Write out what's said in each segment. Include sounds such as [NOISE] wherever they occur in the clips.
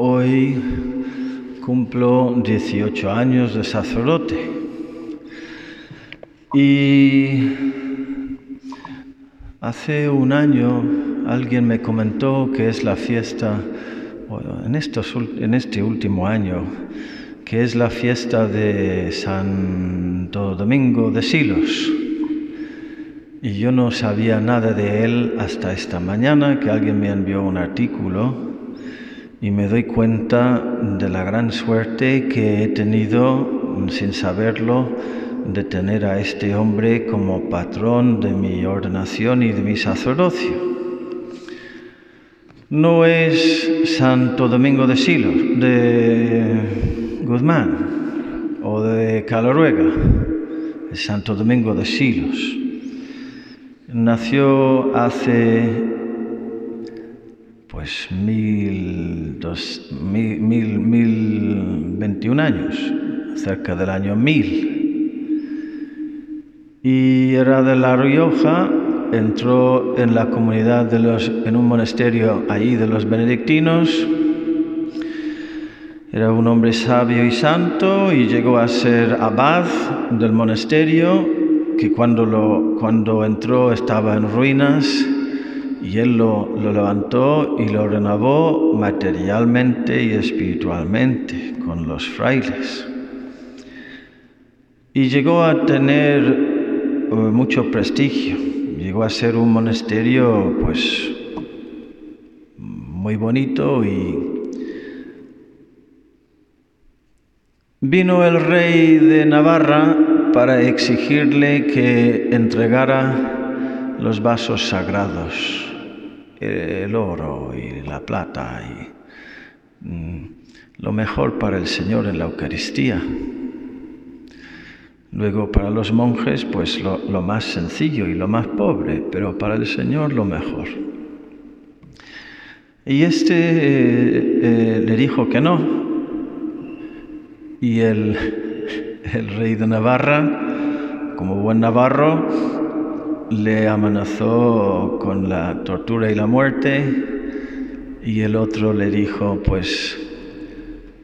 Hoy cumplo 18 años de sacerdote y hace un año alguien me comentó que es la fiesta, en, en este último año, que es la fiesta de Santo Domingo de Silos. Y yo no sabía nada de él hasta esta mañana que alguien me envió un artículo y me doy cuenta de la gran suerte que he tenido, sin saberlo, de tener a este hombre como patrón de mi ordenación y de mi sacerdocio. No es Santo Domingo de Silos, de Guzmán o de Calaruega, es Santo Domingo de Silos. Nació hace pues mil, dos, mil, mil, mil veintiún años, cerca del año mil. Y era de La Rioja, entró en la comunidad de los, en un monasterio allí de los benedictinos. Era un hombre sabio y santo y llegó a ser abad del monasterio que cuando, lo, cuando entró estaba en ruinas y él lo, lo levantó y lo renovó materialmente y espiritualmente con los frailes. Y llegó a tener eh, mucho prestigio, llegó a ser un monasterio pues muy bonito y vino el rey de Navarra para exigirle que entregara los vasos sagrados, el oro y la plata y mm, lo mejor para el Señor en la Eucaristía. Luego para los monjes, pues lo, más sencillo y lo más pobre, pero para el Señor lo mejor. Y este eh, eh, le dijo que no. Y el, [LAUGHS] el rey de Navarra, como buen navarro, le amenazó con la tortura y la muerte y el otro le dijo, pues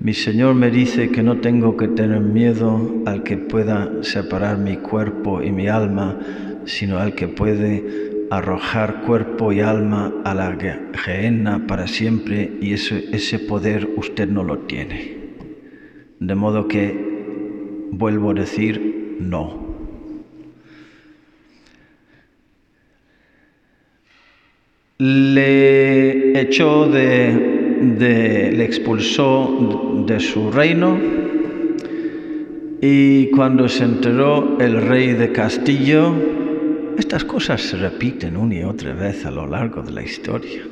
mi Señor me dice que no tengo que tener miedo al que pueda separar mi cuerpo y mi alma, sino al que puede arrojar cuerpo y alma a la gehenna para siempre y ese, ese poder usted no lo tiene. De modo que vuelvo a decir no. Le echó de, le expulsó de su reino y cuando se enteró el rey de Castillo, estas cosas se repiten una y otra vez a lo largo de la historia.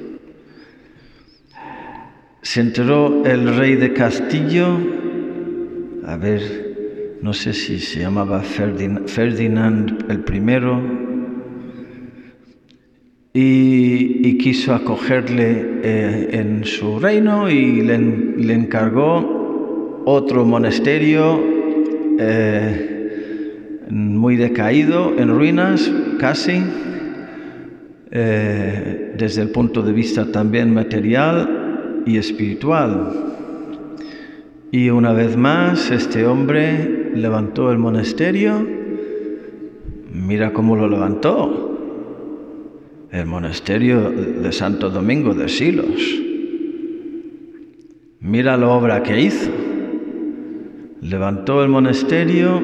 Se enteró el rey de Castillo, a ver, no sé si se llamaba Ferdinand, el primero, y, quiso acogerle eh, en su reino y le, encargó otro monasterio eh, muy decaído, en ruinas casi, eh, desde el punto de vista también material y espiritual. Y una vez más este hombre levantó el monasterio, mira cómo lo levantó. El monasterio de Santo Domingo de Silos. Mira la obra que hizo. Levantó el monasterio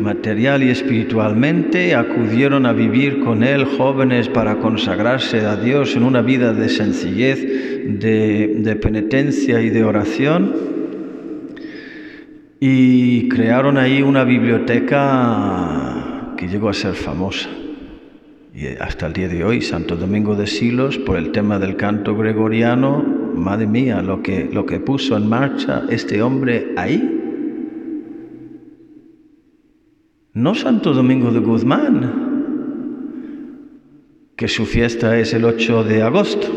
material y espiritualmente, acudieron a vivir con él jóvenes para consagrarse a Dios en una vida de sencillez, de, de penitencia y de oración y crearon ahí una biblioteca que llegó a ser famosa. Y hasta el día de hoy, Santo Domingo de Silos, por el tema del canto gregoriano, madre mía, lo que, lo que puso en marcha este hombre ahí. No Santo Domingo de Guzmán, que su fiesta es el 8 de agosto.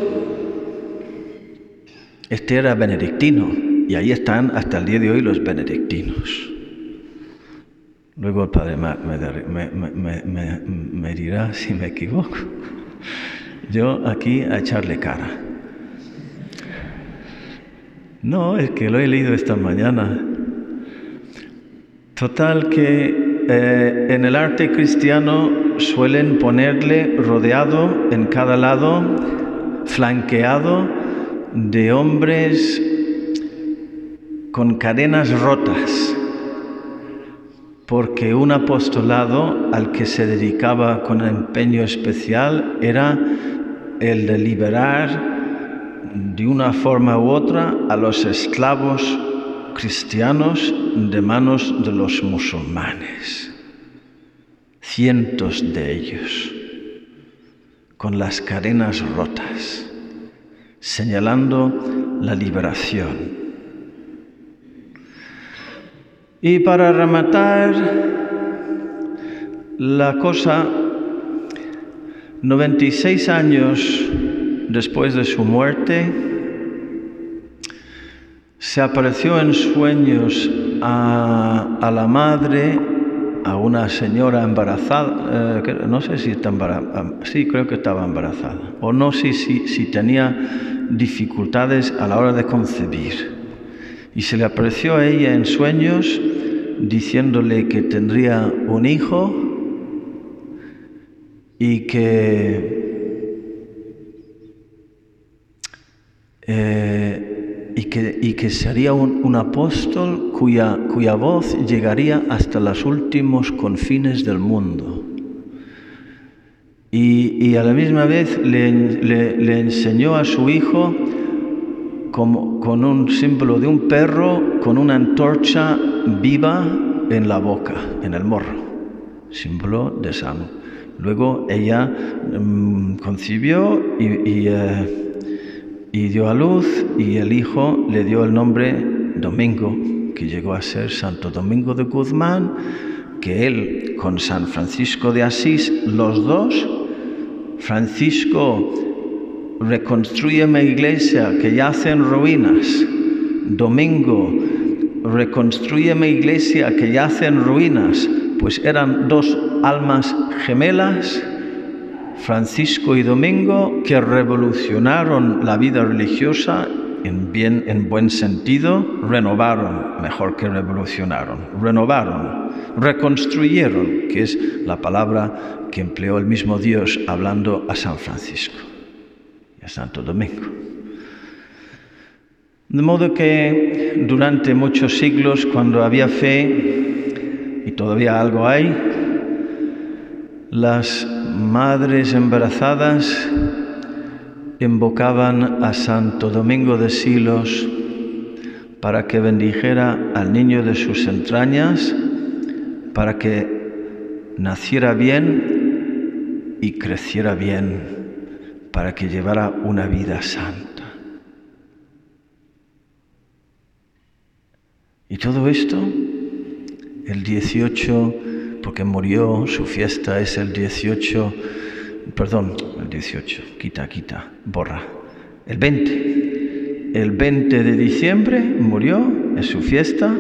Este era benedictino. Y ahí están hasta el día de hoy los benedictinos. Luego el Padre me, me, dirá si me equivoco. Yo aquí a echarle cara. No, es que lo he leído esta mañana. Total que eh, en el arte cristiano suelen ponerle rodeado en cada lado, flanqueado de hombres con cadenas rotas, porque un apostolado al que se dedicaba con empeño especial era el de liberar de una forma u otra a los esclavos cristianos de manos de los musulmanes. Cientos de ellos, con las cadenas rotas, señalando la liberación. Y para rematar la cosa, 96 años después de su muerte, se apareció en sueños a, la madre, a una señora embarazada, eh, no sé si está embarazada, sí, creo que estaba embarazada, o no sé si, si tenía dificultades a la hora de concebir. Y se le apareció a ella en sueños diciéndole que tendría un hijo y que Eh, y, que, y, que, sería un, apóstol cuya, cuya, voz llegaría hasta los últimos confines del mundo. Y, y a la misma vez le, le, enseñó a su hijo como, con un símbolo de un perro con una antorcha viva en la boca, en el morro, símbolo de sano. Luego ella mm, concibió y, eh, y dio a luz y el hijo le dio el nombre Domingo, que llegó a ser Santo Domingo de Guzmán, que él con San Francisco de Asís, los dos, Francisco reconstruye mi iglesia que yace en ruinas, Domingo reconstruye mi iglesia que yace en ruinas, pues eran dos almas gemelas Francisco y Domingo que revolucionaron la vida religiosa en, bien, en buen sentido, renovaron, mejor que revolucionaron, renovaron, reconstruyeron, que es la palabra que empleó el mismo Dios hablando a San Francisco Santo Domingo. De modo que durante muchos siglos, cuando había fe, y todavía algo hay, las madres embarazadas invocaban a Santo Domingo de Silos para que bendijera al niño de sus entrañas, para que naciera bien y creciera bien, para que llevara una vida santa. Y todo esto, el 18 porque murió, su fiesta es el 18, perdón, el 18, quita, quita, borra, el 20. El 20 de diciembre murió, es su fiesta,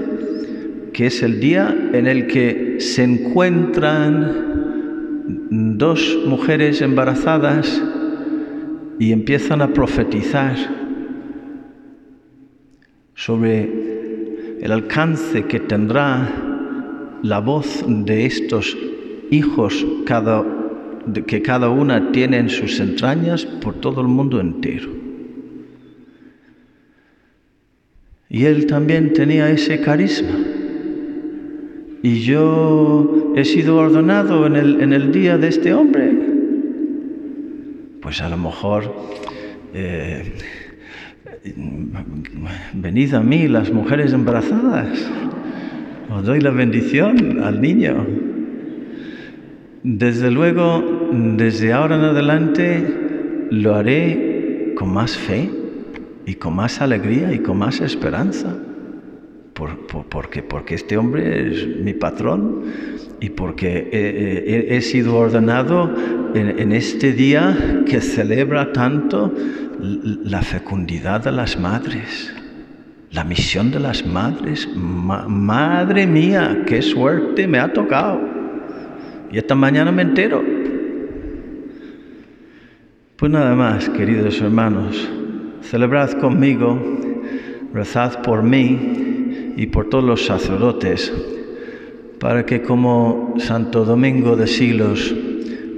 que es el día en el que se encuentran dos mujeres embarazadas y empiezan a profetizar sobre el alcance que tendrá la voz de estos hijos que cada una tiene en sus entrañas por todo el mundo entero. Y él también tenía ese carisma. Y yo he sido ordenado en el, día de este hombre. Pues a lo mejor, eh, venid a mí las mujeres embarazadas os doy la bendición al niño. Desde luego, desde ahora en adelante, lo haré con más fe y con más alegría y con más esperanza. Porque, porque este hombre es mi patrón y porque he, sido ordenado en, este día que celebra tanto la fecundidad de las madres. La misión de las madres, madre mía, qué suerte me ha tocado. Y esta mañana me entero. Pues nada más, queridos hermanos, celebrad conmigo rezad por mí y por todos los sacerdotes, para que como Santo Domingo de Silos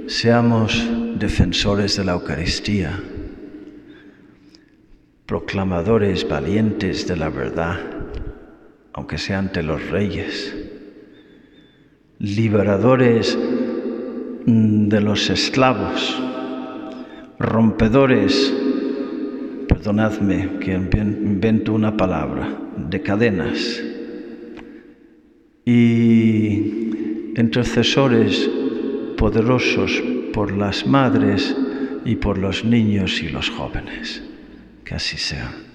seamos defensores de la Eucaristía, proclamadores valientes de la verdad, aunque sea ante los reyes, liberadores mm, de los esclavos, rompedores, perdonadme que invento una palabra, de cadenas, y intercesores poderosos por las madres y por los niños y los jóvenes. Que así sea.